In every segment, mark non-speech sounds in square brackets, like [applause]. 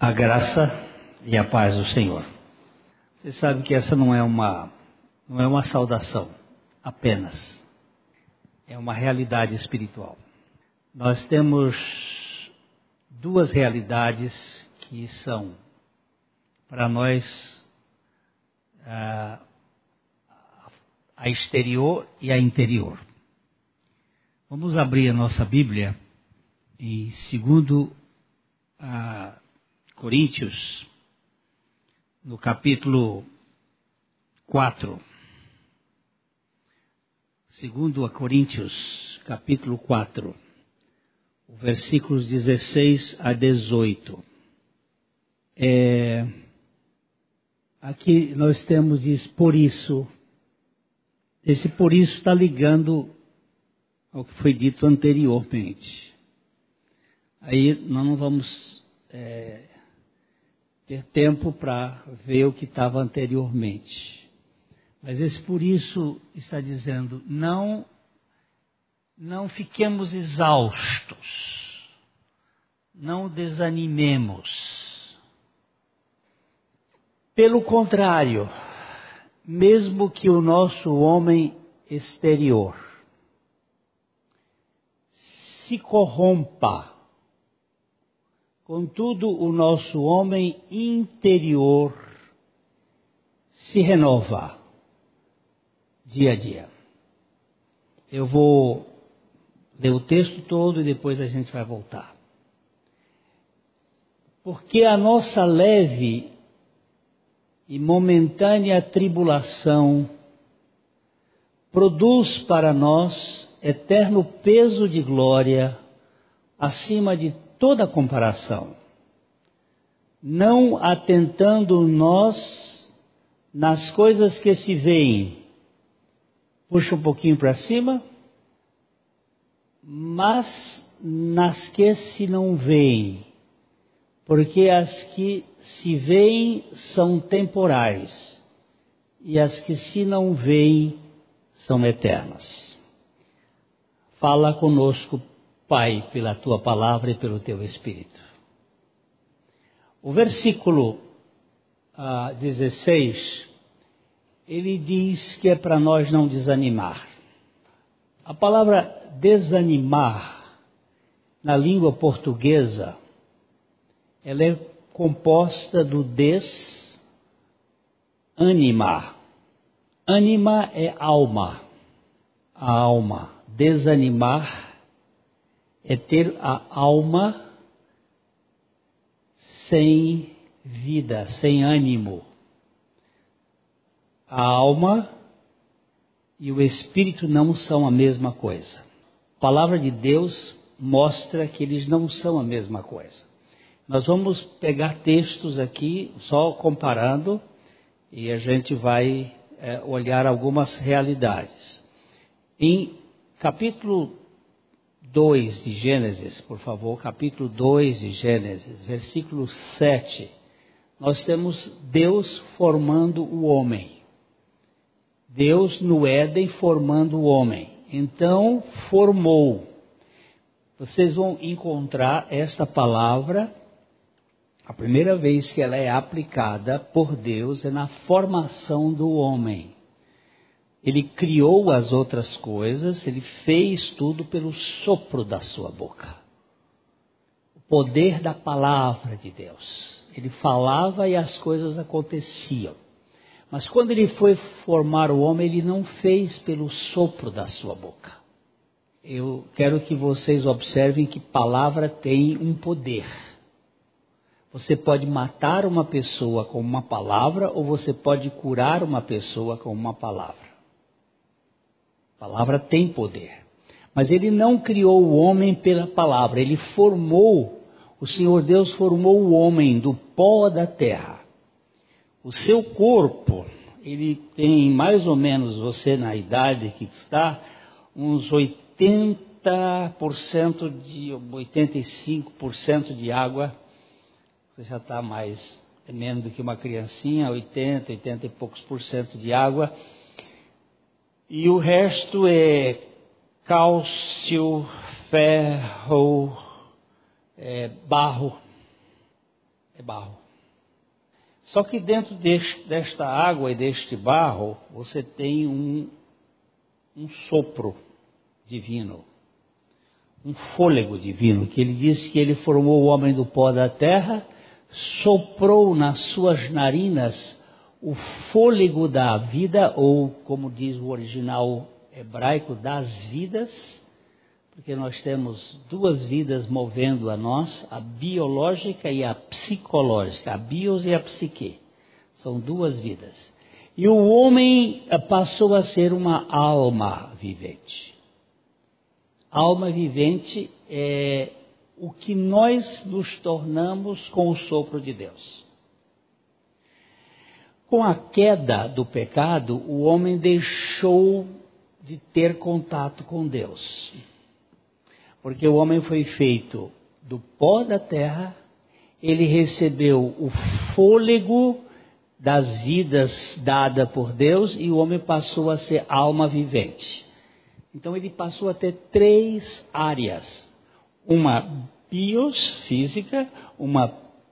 A graça e a paz do Senhor. Você sabe que essa não é uma não é uma saudação apenas. É uma realidade espiritual. Nós temos duas realidades que são para nós a, a exterior e a interior. Vamos abrir a nossa Bíblia em segundo a Coríntios, no capítulo 4. Segundo a Coríntios, capítulo 4, versículos 16 a 18. É, aqui nós temos diz por isso. Esse por isso está ligando ao que foi dito anteriormente. Aí nós não vamos é, ter tempo para ver o que estava anteriormente. Mas esse por isso está dizendo, não, não fiquemos exaustos, não desanimemos. Pelo contrário, mesmo que o nosso homem exterior se corrompa, Contudo, o nosso homem interior se renova dia a dia. Eu vou ler o texto todo e depois a gente vai voltar. Porque a nossa leve e momentânea tribulação produz para nós eterno peso de glória acima de toda comparação, não atentando nós nas coisas que se veem. Puxa um pouquinho para cima, mas nas que se não veem, porque as que se veem são temporais e as que se não veem são eternas. Fala conosco, Pai, pela tua palavra e pelo teu Espírito. O versículo ah, 16, ele diz que é para nós não desanimar. A palavra desanimar, na língua portuguesa, ela é composta do des, animar. Anima é alma, a alma. Desanimar é ter a alma sem vida, sem ânimo. A alma e o espírito não são a mesma coisa. A palavra de Deus mostra que eles não são a mesma coisa. Nós vamos pegar textos aqui, só comparando, e a gente vai é, olhar algumas realidades. Em capítulo 2 de Gênesis, por favor, capítulo 2 de Gênesis, versículo 7, nós temos Deus formando o homem. Deus no Éden formando o homem. Então, formou. Vocês vão encontrar esta palavra, a primeira vez que ela é aplicada por Deus é na formação do homem. Ele criou as outras coisas, ele fez tudo pelo sopro da sua boca. O poder da palavra de Deus. Ele falava e as coisas aconteciam. Mas quando ele foi formar o homem, ele não fez pelo sopro da sua boca. Eu quero que vocês observem que palavra tem um poder. Você pode matar uma pessoa com uma palavra ou você pode curar uma pessoa com uma palavra. Palavra tem poder. Mas ele não criou o homem pela palavra, ele formou, o Senhor Deus formou o homem do pó da terra. O seu corpo, ele tem mais ou menos, você na idade que está, uns 80% de, 85% de água. Você já está mais, é menos do que uma criancinha, 80, 80 e poucos por cento de água e o resto é cálcio, ferro, é, barro. é barro. Só que dentro deste, desta água e deste barro, você tem um, um sopro divino, um fôlego divino, que ele diz que ele formou o homem do pó da terra, soprou nas suas narinas o fôlego da vida, ou como diz o original hebraico, das vidas, porque nós temos duas vidas movendo a nós, a biológica e a psicológica, a bios e a psique. São duas vidas. E o homem eh, passou a ser uma alma vivente. Alma vivente é o que nós nos tornamos com o sopro de Deus. Com a queda do pecado, o homem deixou de ter contato com Deus. Porque o homem foi feito do pó da terra, ele recebeu o fôlego das vidas dada por Deus e o homem passou a ser alma vivente. Então ele passou a ter três áreas: uma bios, física, uma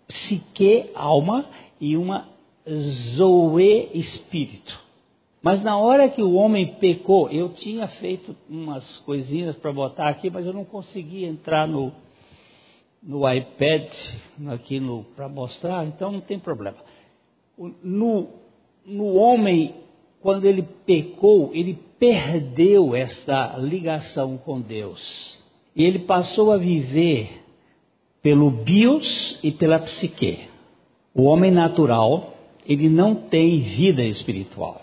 psique, alma, e uma zoe, espírito. Mas na hora que o homem pecou, eu tinha feito umas coisinhas para botar aqui, mas eu não consegui entrar no, no iPad aqui para mostrar, então não tem problema. No, no homem, quando ele pecou, ele perdeu essa ligação com Deus. E ele passou a viver pelo bios e pela psique. O homem natural, ele não tem vida espiritual.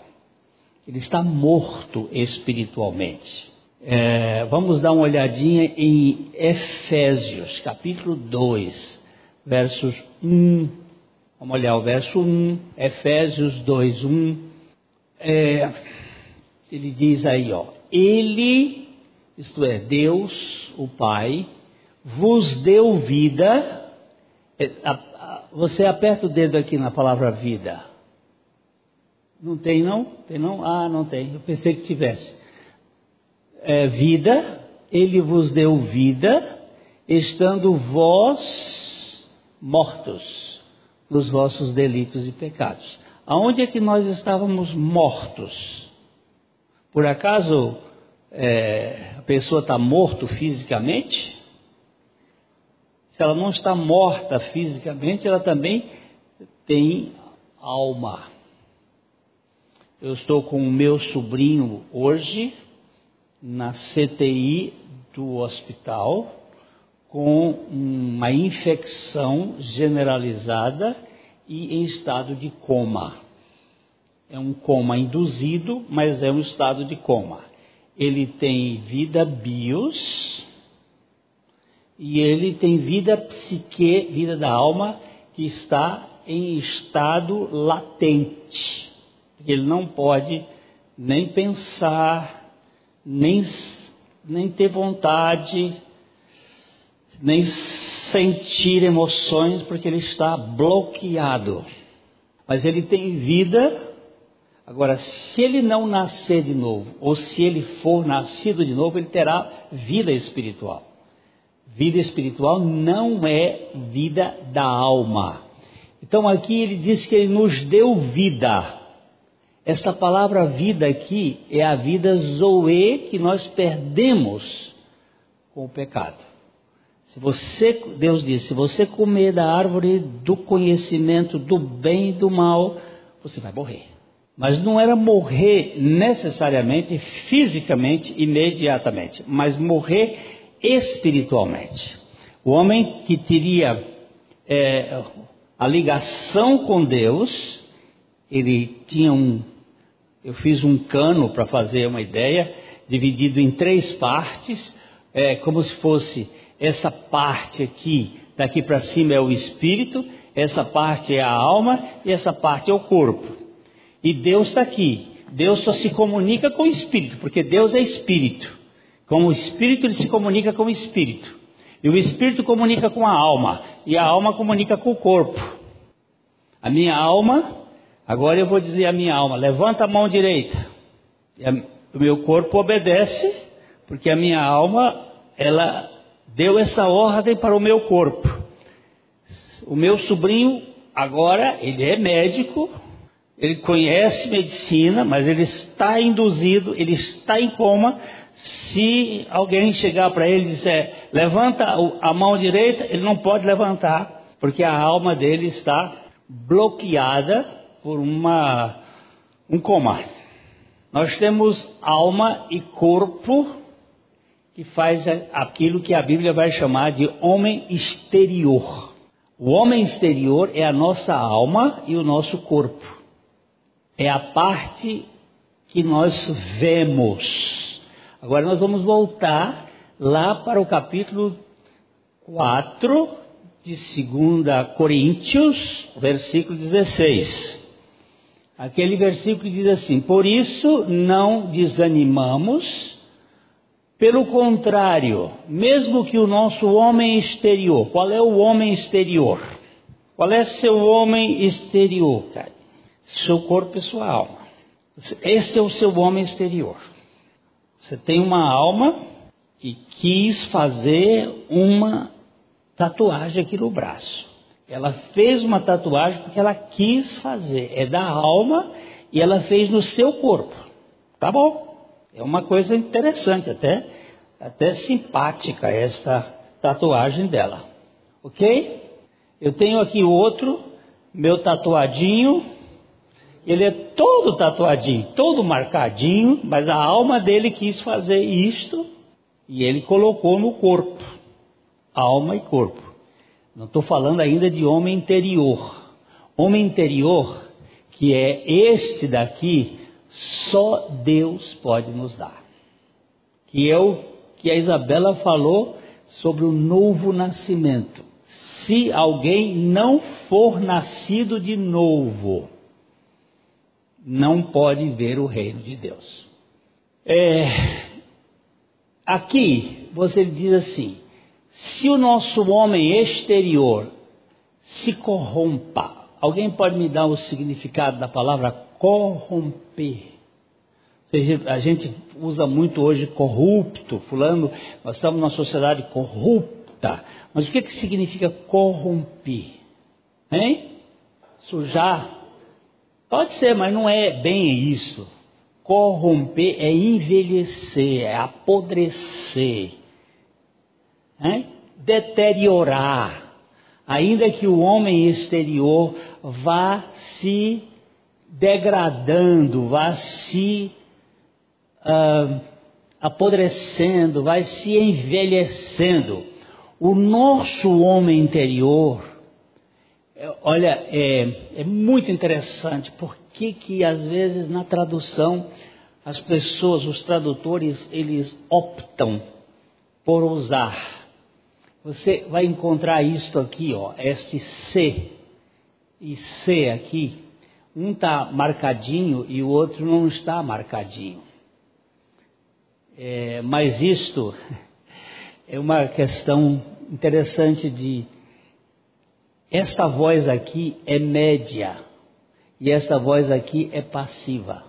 Ele está morto espiritualmente. É, vamos dar uma olhadinha em Efésios, capítulo 2, versos 1. Vamos olhar o verso 1, Efésios 2, 1. É, ele diz aí, ó, Ele, isto é, Deus, o Pai, vos deu vida. Você aperta o dedo aqui na palavra vida. Não tem não? Tem não? Ah, não tem. Eu pensei que tivesse. É, vida, ele vos deu vida, estando vós mortos nos vossos delitos e pecados. Aonde é que nós estávamos mortos? Por acaso é, a pessoa está morto fisicamente? Se ela não está morta fisicamente, ela também tem alma. Eu estou com o meu sobrinho hoje na CTI do hospital com uma infecção generalizada e em estado de coma. É um coma induzido, mas é um estado de coma. Ele tem vida bios e ele tem vida psique, vida da alma, que está em estado latente. Ele não pode nem pensar, nem, nem ter vontade, nem sentir emoções, porque ele está bloqueado. Mas ele tem vida. Agora, se ele não nascer de novo, ou se ele for nascido de novo, ele terá vida espiritual. Vida espiritual não é vida da alma. Então aqui ele diz que ele nos deu vida. Esta palavra vida aqui é a vida zoe que nós perdemos com o pecado. Se você, Deus diz, se você comer da árvore do conhecimento do bem e do mal, você vai morrer. Mas não era morrer necessariamente, fisicamente, imediatamente, mas morrer espiritualmente. O homem que teria é, a ligação com Deus, ele tinha um eu fiz um cano para fazer uma ideia, dividido em três partes, é, como se fosse essa parte aqui, daqui para cima é o espírito, essa parte é a alma e essa parte é o corpo. E Deus está aqui. Deus só se comunica com o espírito, porque Deus é espírito. Como o espírito ele se comunica com o espírito. E o espírito comunica com a alma, e a alma comunica com o corpo. A minha alma Agora eu vou dizer à minha alma: levanta a mão direita. A, o meu corpo obedece, porque a minha alma, ela deu essa ordem para o meu corpo. O meu sobrinho, agora, ele é médico, ele conhece medicina, mas ele está induzido, ele está em coma. Se alguém chegar para ele e disser, levanta a mão direita, ele não pode levantar, porque a alma dele está bloqueada por uma, um coma. Nós temos alma e corpo que faz aquilo que a Bíblia vai chamar de homem exterior. O homem exterior é a nossa alma e o nosso corpo. É a parte que nós vemos. Agora nós vamos voltar lá para o capítulo 4 de 2 Coríntios, versículo 16. Aquele versículo diz assim: Por isso não desanimamos, pelo contrário, mesmo que o nosso homem exterior, qual é o homem exterior? Qual é seu homem exterior, cara? Seu corpo e sua alma. Este é o seu homem exterior. Você tem uma alma que quis fazer uma tatuagem aqui no braço. Ela fez uma tatuagem porque ela quis fazer. É da alma e ela fez no seu corpo. Tá bom. É uma coisa interessante, até, até simpática essa tatuagem dela. Ok? Eu tenho aqui outro, meu tatuadinho. Ele é todo tatuadinho, todo marcadinho, mas a alma dele quis fazer isto e ele colocou no corpo. Alma e corpo. Não estou falando ainda de homem interior. Homem interior, que é este daqui, só Deus pode nos dar. Que é o que a Isabela falou sobre o novo nascimento. Se alguém não for nascido de novo, não pode ver o reino de Deus. É, aqui você diz assim: se o nosso homem exterior se corrompa, alguém pode me dar o significado da palavra corromper? A gente usa muito hoje corrupto, fulano, nós estamos numa sociedade corrupta. Mas o que, que significa corromper? Hein? Sujar? Pode ser, mas não é bem isso. Corromper é envelhecer, é apodrecer hein? deteriorar, ainda que o homem exterior vá se degradando, vá se uh, apodrecendo, vai se envelhecendo. O nosso homem interior, olha, é, é muito interessante, porque que às vezes na tradução as pessoas, os tradutores, eles optam por usar você vai encontrar isto aqui, ó, este C e C aqui. Um está marcadinho e o outro não está marcadinho. É, mas isto [laughs] é uma questão interessante de. Esta voz aqui é média e esta voz aqui é passiva.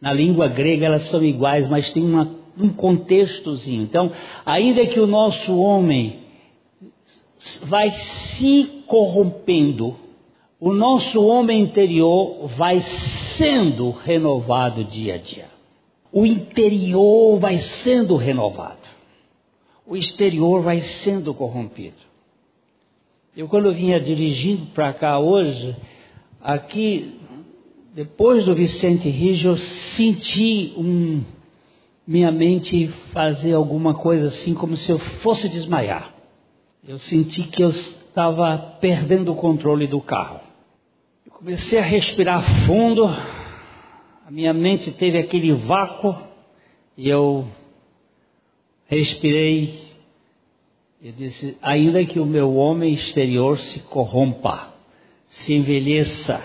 Na língua grega elas são iguais, mas tem uma, um contextozinho. Então, ainda que o nosso homem vai se corrompendo, o nosso homem interior vai sendo renovado dia a dia. O interior vai sendo renovado. O exterior vai sendo corrompido. Eu, quando vinha dirigindo para cá hoje, aqui, depois do Vicente Rijo, eu senti um, minha mente fazer alguma coisa assim, como se eu fosse desmaiar eu senti que eu estava perdendo o controle do carro. Eu comecei a respirar fundo, a minha mente teve aquele vácuo e eu respirei. Eu disse: ainda que o meu homem exterior se corrompa, se envelheça,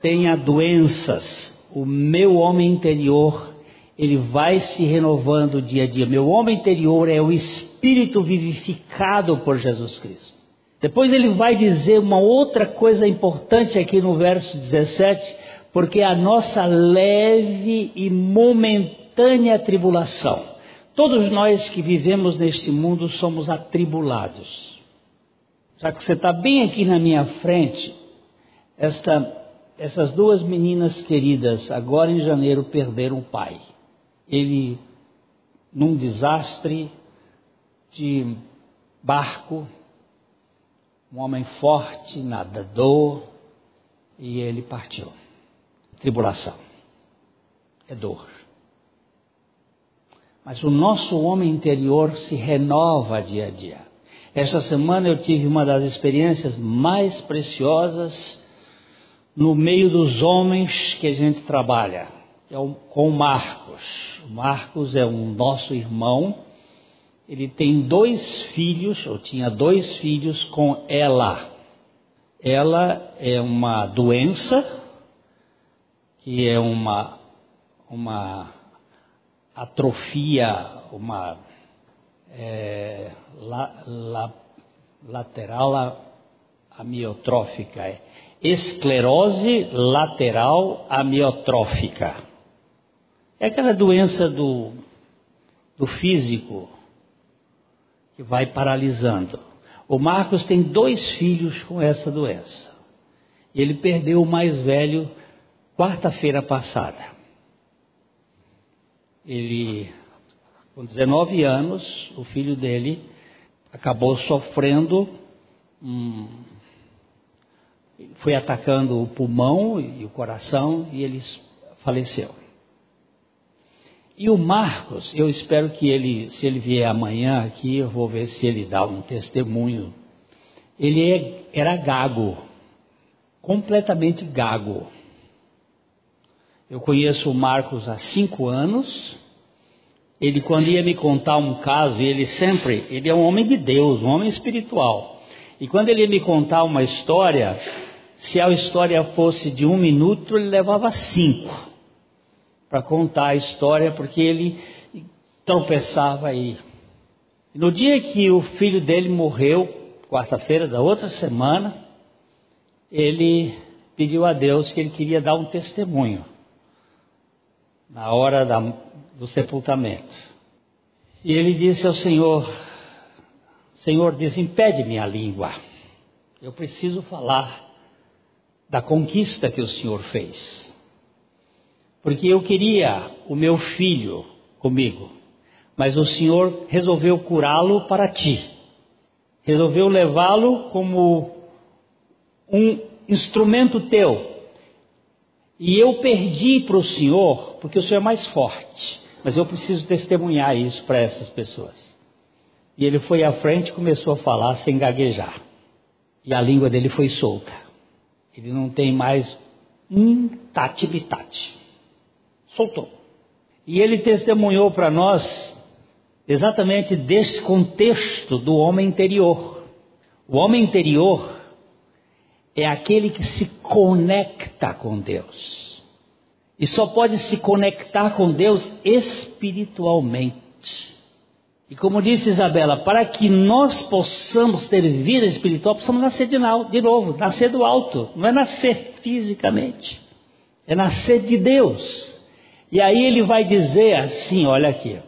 tenha doenças, o meu homem interior ele vai se renovando dia a dia. Meu homem interior é o espírito vivificado por Jesus Cristo. Depois ele vai dizer uma outra coisa importante aqui no verso 17, porque a nossa leve e momentânea tribulação. Todos nós que vivemos neste mundo somos atribulados. Já que você está bem aqui na minha frente, esta, essas duas meninas queridas, agora em janeiro, perderam o pai. Ele, num desastre de barco, um homem forte, nadador, e ele partiu. Tribulação. É dor. Mas o nosso homem interior se renova dia a dia. Esta semana eu tive uma das experiências mais preciosas no meio dos homens que a gente trabalha, é com o Marcos. O Marcos é um nosso irmão. Ele tem dois filhos, ou tinha dois filhos com ela. Ela é uma doença, que é uma, uma atrofia, uma é, la, la, lateral amiotrófica, esclerose lateral amiotrófica. É aquela doença do, do físico que vai paralisando. O Marcos tem dois filhos com essa doença. Ele perdeu o mais velho quarta-feira passada. Ele, com 19 anos, o filho dele acabou sofrendo, hum, foi atacando o pulmão e o coração e ele faleceu. E o Marcos, eu espero que ele, se ele vier amanhã aqui, eu vou ver se ele dá um testemunho. Ele é, era gago, completamente gago. Eu conheço o Marcos há cinco anos. Ele, quando ia me contar um caso, ele sempre, ele é um homem de Deus, um homem espiritual. E quando ele ia me contar uma história, se a história fosse de um minuto, ele levava cinco para contar a história, porque ele tropeçava aí. No dia que o filho dele morreu, quarta-feira da outra semana, ele pediu a Deus que ele queria dar um testemunho na hora da, do sepultamento. E ele disse ao Senhor: Senhor, desimpede minha língua. Eu preciso falar da conquista que o Senhor fez. Porque eu queria o meu filho comigo, mas o Senhor resolveu curá-lo para ti. Resolveu levá-lo como um instrumento teu e eu perdi para o Senhor, porque o Senhor é mais forte. Mas eu preciso testemunhar isso para essas pessoas. E ele foi à frente e começou a falar sem gaguejar. E a língua dele foi solta. Ele não tem mais um tati-bitate. Soltou. E ele testemunhou para nós exatamente desse contexto do homem interior. O homem interior é aquele que se conecta com Deus. E só pode se conectar com Deus espiritualmente. E como disse Isabela, para que nós possamos ter vida espiritual, precisamos nascer de, novo, nascer do alto. Não é nascer fisicamente, é nascer de Deus. E aí ele vai dizer assim: olha aqui,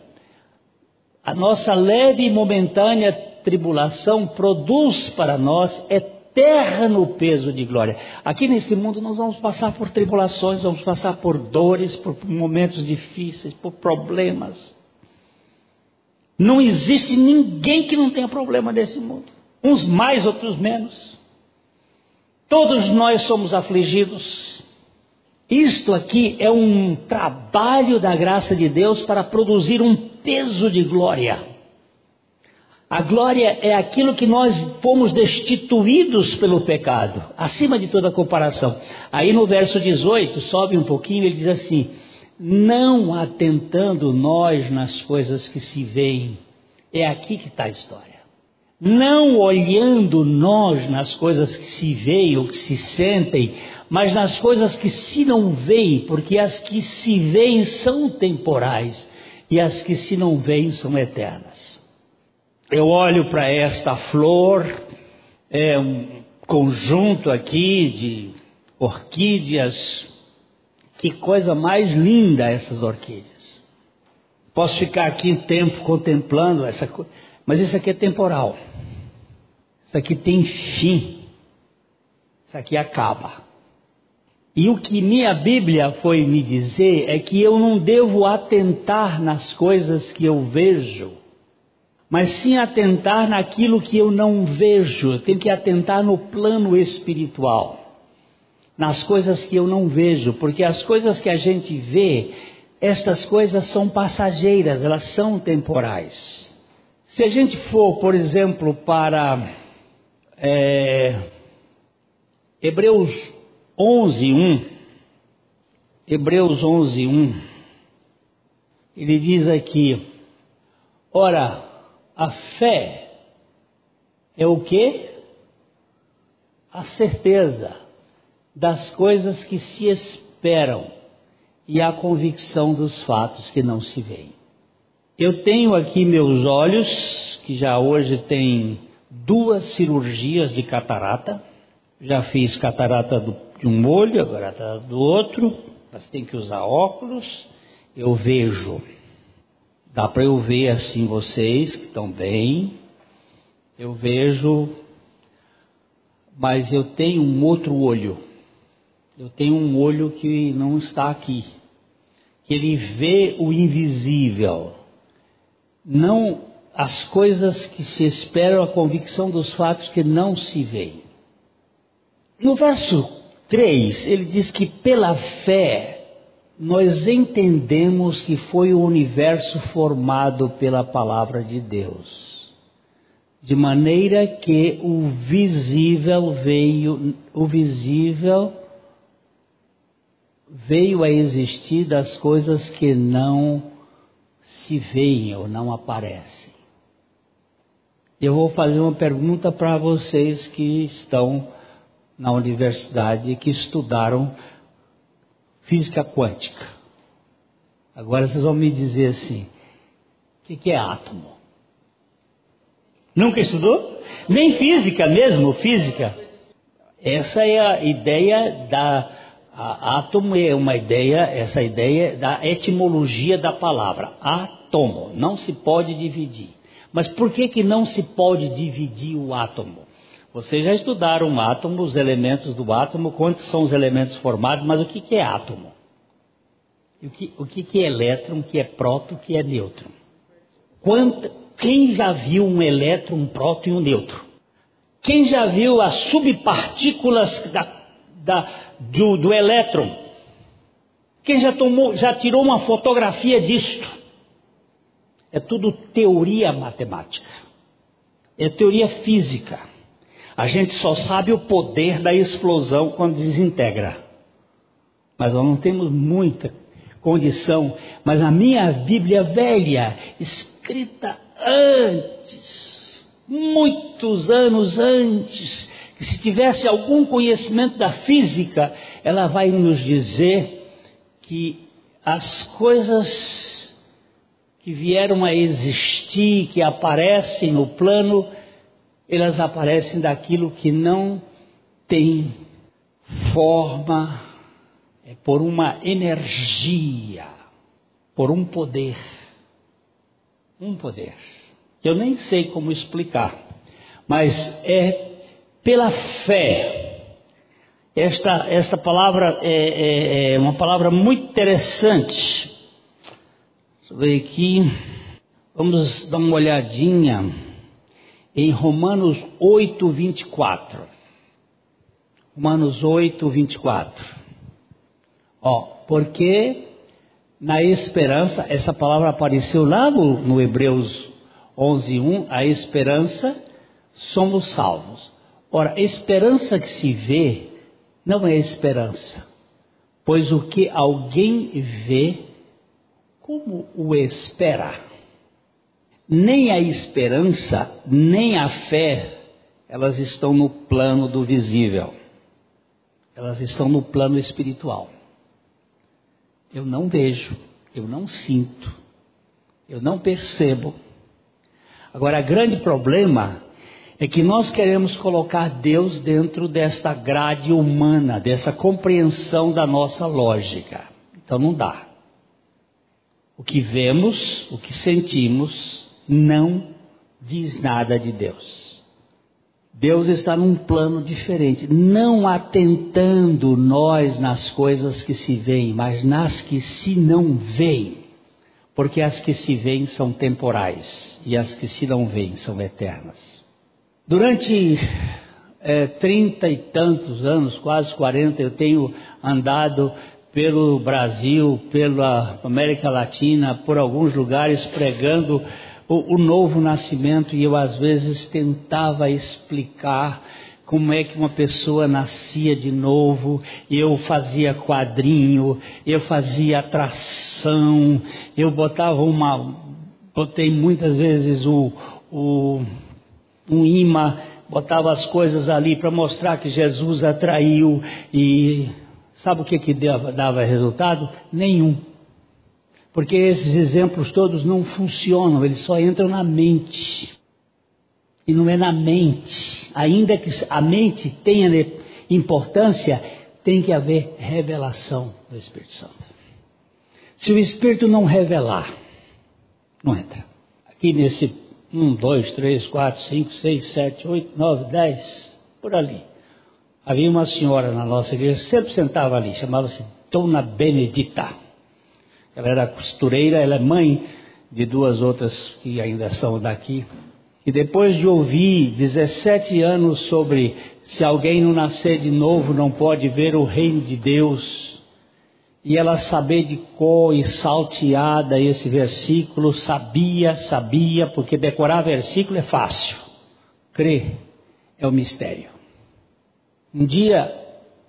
a nossa leve e momentânea tribulação produz para nós eterna eterno peso de glória. Aqui nesse mundo nós vamos passar por tribulações, vamos passar por dores, por momentos difíceis, por problemas. Não existe ninguém que não tenha problema nesse mundo. Uns mais, outros menos. Todos nós somos afligidos. Isto aqui é um trabalho da graça de Deus para produzir um peso de glória. A glória é aquilo que nós fomos destituídos pelo pecado, acima de toda comparação. Aí no verso 18, sobe um pouquinho, ele diz assim: Não atentando nós nas coisas que se veem. É aqui que está a história. Não olhando nós nas coisas que se veem ou que se sentem, mas nas coisas que se não veem, porque as que se veem são temporais e as que se não veem são eternas. Eu olho para esta flor, é um conjunto aqui de orquídeas. Que coisa mais linda essas orquídeas. Posso ficar aqui um tempo contemplando essa coisa, mas isso aqui é temporal. Isso aqui tem fim. Isso aqui acaba. E o que minha Bíblia foi me dizer é que eu não devo atentar nas coisas que eu vejo, mas sim atentar naquilo que eu não vejo. Eu tenho que atentar no plano espiritual, nas coisas que eu não vejo, porque as coisas que a gente vê, estas coisas são passageiras, elas são temporais. Se a gente for, por exemplo, para é, Hebreus 11, 1. Hebreus 11, 1. Ele diz aqui: Ora, a fé é o que? A certeza das coisas que se esperam e a convicção dos fatos que não se veem. Eu tenho aqui meus olhos, que já hoje tem duas cirurgias de catarata. Já fiz catarata do de um olho, agora está do outro, mas tem que usar óculos. Eu vejo, dá para eu ver assim vocês que estão bem. Eu vejo, mas eu tenho um outro olho. Eu tenho um olho que não está aqui, que ele vê o invisível, não as coisas que se esperam, a convicção dos fatos que não se veem. No verso 3, ele diz que pela fé nós entendemos que foi o universo formado pela palavra de Deus. De maneira que o visível veio, o visível veio a existir das coisas que não se veem ou não aparecem. Eu vou fazer uma pergunta para vocês que estão na universidade que estudaram física quântica. Agora vocês vão me dizer assim: o que, que é átomo? Nunca estudou? Nem física mesmo, física. Essa é a ideia da a, átomo é uma ideia, essa ideia da etimologia da palavra átomo. Não se pode dividir. Mas por que que não se pode dividir o átomo? Vocês já estudaram átomo, os elementos do átomo, quantos são os elementos formados, mas o que, que é átomo? O que, o que, que é elétron, o que é próton, o que é nêutron? Quanto, quem já viu um elétron, um próton e um nêutron? Quem já viu as subpartículas da, da, do, do elétron? Quem já, tomou, já tirou uma fotografia disto? É tudo teoria matemática. É teoria física. A gente só sabe o poder da explosão quando desintegra. Mas nós não temos muita condição. Mas a minha Bíblia velha, escrita antes, muitos anos antes, que se tivesse algum conhecimento da física, ela vai nos dizer que as coisas que vieram a existir, que aparecem no plano elas aparecem daquilo que não tem forma, é por uma energia, por um poder. Um poder. Eu nem sei como explicar, mas é pela fé. Esta, esta palavra é, é, é uma palavra muito interessante. Deixa eu ver aqui. Vamos dar uma olhadinha em Romanos 8, 24. Romanos 8, 24. Ó, porque na esperança, essa palavra apareceu lá no, no Hebreus 11, 1, a esperança, somos salvos. Ora, esperança que se vê não é esperança, pois o que alguém vê, como o espera? Nem a esperança, nem a fé, elas estão no plano do visível. Elas estão no plano espiritual. Eu não vejo, eu não sinto, eu não percebo. Agora, o grande problema é que nós queremos colocar Deus dentro desta grade humana, dessa compreensão da nossa lógica. Então não dá. O que vemos, o que sentimos, não diz nada de Deus. Deus está num plano diferente, não atentando nós nas coisas que se veem, mas nas que se não veem. Porque as que se veem são temporais e as que se não veem são eternas. Durante é, trinta e tantos anos, quase quarenta, eu tenho andado pelo Brasil, pela América Latina, por alguns lugares pregando o, o novo nascimento e eu às vezes tentava explicar como é que uma pessoa nascia de novo, eu fazia quadrinho, eu fazia atração, eu botava uma, botei muitas vezes o, o um imã, botava as coisas ali para mostrar que Jesus atraiu e sabe o que que dava, dava resultado? Nenhum. Porque esses exemplos todos não funcionam, eles só entram na mente. E não é na mente. Ainda que a mente tenha importância, tem que haver revelação do Espírito Santo. Se o Espírito não revelar, não entra. Aqui nesse 1, 2, 3, 4, 5, 6, 7, 8, 9, 10, por ali. Havia uma senhora na nossa igreja, sempre sentava ali, chamava-se Dona Benedita. Ela era costureira, ela é mãe de duas outras que ainda são daqui. E depois de ouvir 17 anos sobre se alguém não nascer de novo não pode ver o reino de Deus, e ela saber de cor e salteada esse versículo, sabia, sabia, porque decorar versículo é fácil, crer é o mistério. Um dia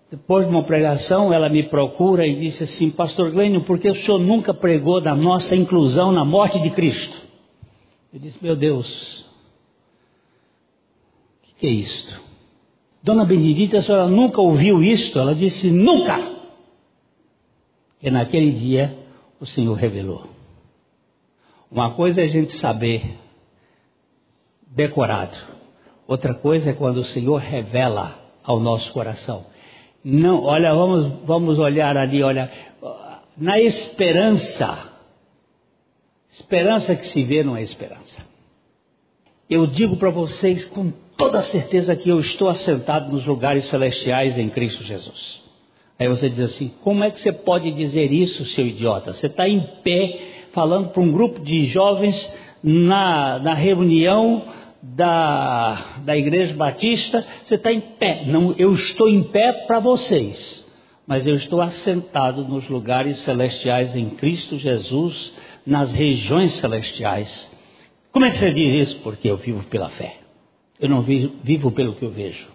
depois de uma pregação, ela me procura e disse assim: Pastor Glênio, por que o senhor nunca pregou da nossa inclusão na morte de Cristo? Eu disse: Meu Deus, o que, que é isto? Dona Benedita, a senhora nunca ouviu isto? Ela disse: Nunca! E naquele dia o Senhor revelou. Uma coisa é a gente saber decorado, outra coisa é quando o Senhor revela ao nosso coração. Não, olha, vamos, vamos olhar ali, olha, na esperança. Esperança que se vê não é esperança. Eu digo para vocês com toda certeza que eu estou assentado nos lugares celestiais em Cristo Jesus. Aí você diz assim: como é que você pode dizer isso, seu idiota? Você está em pé falando para um grupo de jovens na, na reunião da, da Igreja Batista, você está em pé. Não, eu estou em pé para vocês, mas eu estou assentado nos lugares celestiais em Cristo Jesus, nas regiões celestiais. Como é que você diz isso? Porque eu vivo pela fé. Eu não vivo, vivo pelo que eu vejo.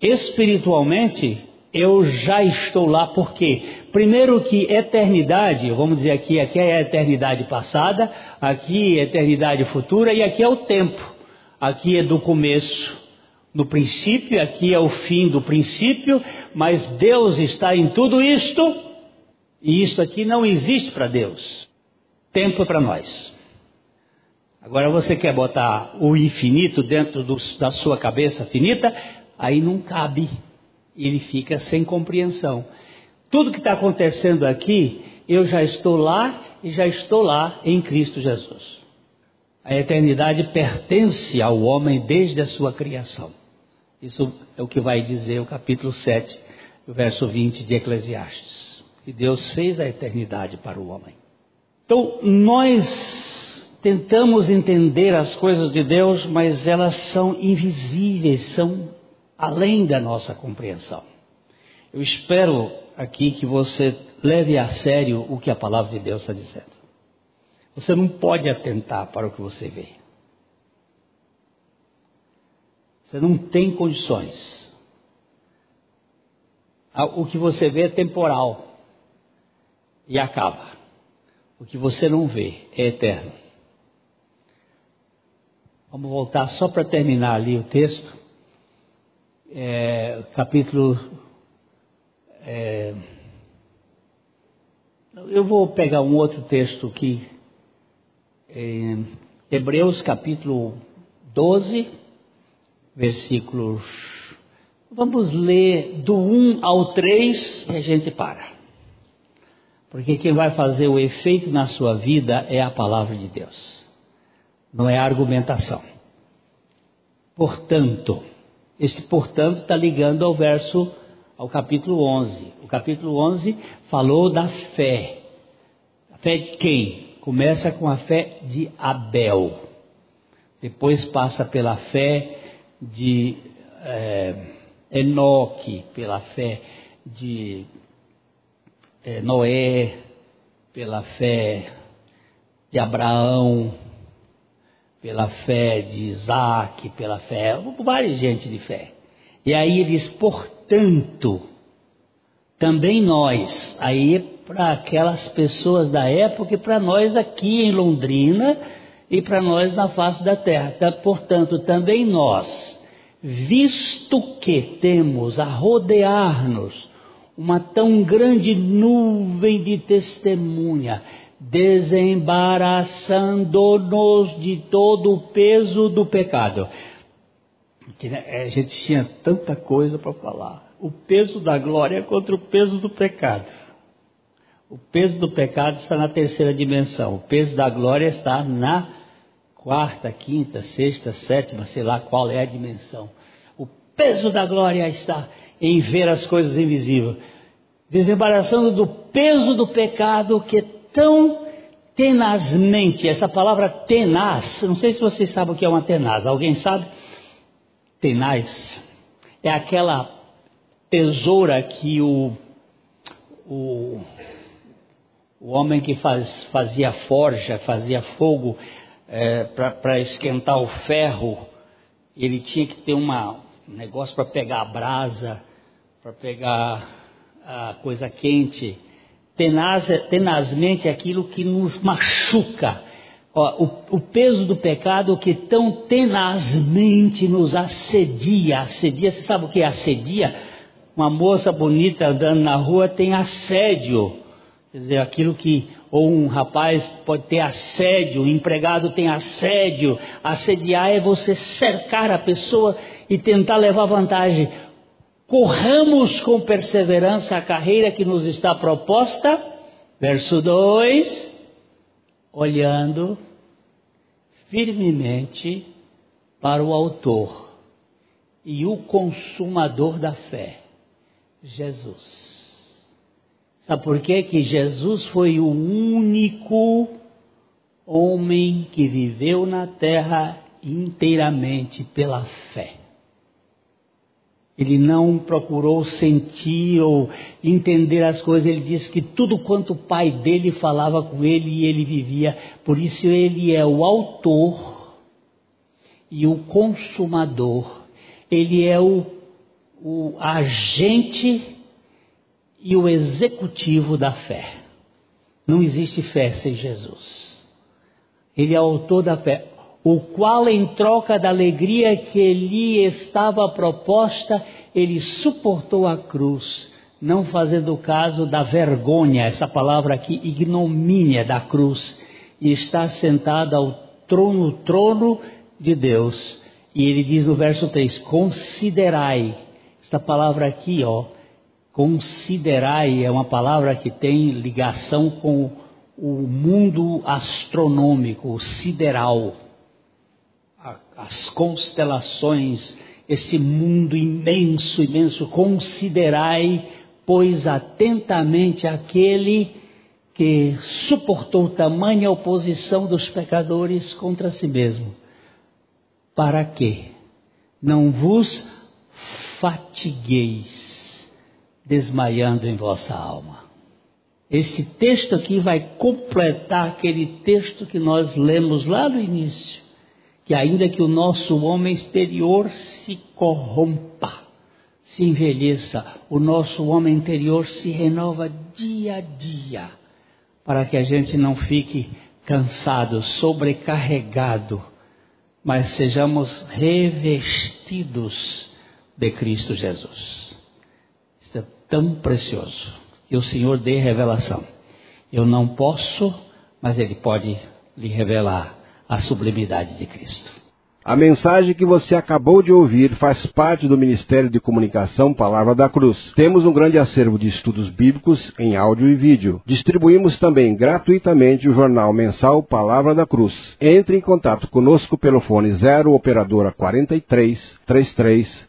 Espiritualmente, eu já estou lá porque, primeiro que eternidade, vamos dizer aqui, aqui é a eternidade passada, aqui é a eternidade futura e aqui é o tempo aqui é do começo, no princípio, aqui é o fim do princípio, mas Deus está em tudo isto, e isto aqui não existe para Deus. Tempo é para nós. Agora você quer botar o infinito dentro do, da sua cabeça finita, aí não cabe, ele fica sem compreensão. Tudo que está acontecendo aqui, eu já estou lá e já estou lá em Cristo Jesus. A eternidade pertence ao homem desde a sua criação. Isso é o que vai dizer o capítulo 7, o verso 20 de Eclesiastes. Que Deus fez a eternidade para o homem. Então, nós tentamos entender as coisas de Deus, mas elas são invisíveis, são além da nossa compreensão. Eu espero aqui que você leve a sério o que a palavra de Deus está dizendo. Você não pode atentar para o que você vê. Você não tem condições. O que você vê é temporal e acaba. O que você não vê é eterno. Vamos voltar só para terminar ali o texto. É, capítulo. É, eu vou pegar um outro texto que em Hebreus capítulo 12, versículos. Vamos ler do 1 ao 3 e a gente para. Porque quem vai fazer o efeito na sua vida é a palavra de Deus, não é a argumentação. Portanto, Este, portanto, está ligando ao verso, ao capítulo 11. O capítulo 11 falou da fé. A fé de quem? Começa com a fé de Abel. Depois passa pela fé de é, Enoque, pela fé de é, Noé, pela fé de Abraão, pela fé de Isaac, pela fé, várias gente de fé. E aí ele diz, portanto, também nós, aí para aquelas pessoas da época e para nós aqui em Londrina e para nós na face da terra. Portanto, também nós, visto que temos a rodear-nos uma tão grande nuvem de testemunha, desembaraçando-nos de todo o peso do pecado. Né, a gente tinha tanta coisa para falar. O peso da glória contra o peso do pecado. O peso do pecado está na terceira dimensão. O peso da glória está na quarta, quinta, sexta, sétima, sei lá qual é a dimensão. O peso da glória está em ver as coisas invisíveis, desembaraçando do peso do pecado que tão tenazmente, essa palavra tenaz, não sei se vocês sabem o que é uma tenaz, alguém sabe? Tenaz é aquela tesoura que o, o, o homem que faz, fazia forja, fazia fogo é, para esquentar o ferro, ele tinha que ter uma, um negócio para pegar a brasa, para pegar a coisa quente tenaz, tenazmente aquilo que nos machuca. Ó, o, o, peso do pecado que tão tenazmente nos assedia. Assedia, você sabe o que é assedia? Uma moça bonita andando na rua tem assédio. Quer dizer, aquilo que, ou um rapaz pode ter assédio, um empregado tem assédio. Assediar é você cercar a pessoa e tentar levar vantagem. Corramos com perseverança a carreira que nos está proposta. Verso 2: olhando firmemente para o Autor e o Consumador da fé, Jesus. Sabe por quê? Que Jesus foi o único homem que viveu na terra inteiramente pela fé. Ele não procurou sentir ou entender as coisas, ele disse que tudo quanto o pai dele falava com ele e ele vivia, por isso ele é o autor e o consumador, ele é o, o agente e o executivo da fé. Não existe fé sem Jesus. Ele é o autor da fé o qual, em troca da alegria que lhe estava proposta, ele suportou a cruz, não fazendo caso da vergonha, essa palavra aqui, ignomínia da cruz, e está sentado ao trono, trono de Deus. E ele diz no verso 3: Considerai, esta palavra aqui, ó, considerai é uma palavra que tem ligação com o mundo astronômico, sideral. As constelações, esse mundo imenso, imenso, considerai, pois, atentamente aquele que suportou tamanha oposição dos pecadores contra si mesmo, para que não vos fatigueis, desmaiando em vossa alma. Esse texto aqui vai completar aquele texto que nós lemos lá no início que ainda que o nosso homem exterior se corrompa, se envelheça, o nosso homem interior se renova dia a dia, para que a gente não fique cansado, sobrecarregado, mas sejamos revestidos de Cristo Jesus. Isso é tão precioso que o Senhor dê revelação. Eu não posso, mas Ele pode lhe revelar a sublimidade de Cristo. A mensagem que você acabou de ouvir faz parte do Ministério de Comunicação Palavra da Cruz. Temos um grande acervo de estudos bíblicos em áudio e vídeo. Distribuímos também gratuitamente o jornal mensal Palavra da Cruz. Entre em contato conosco pelo fone 0 operadora 43 33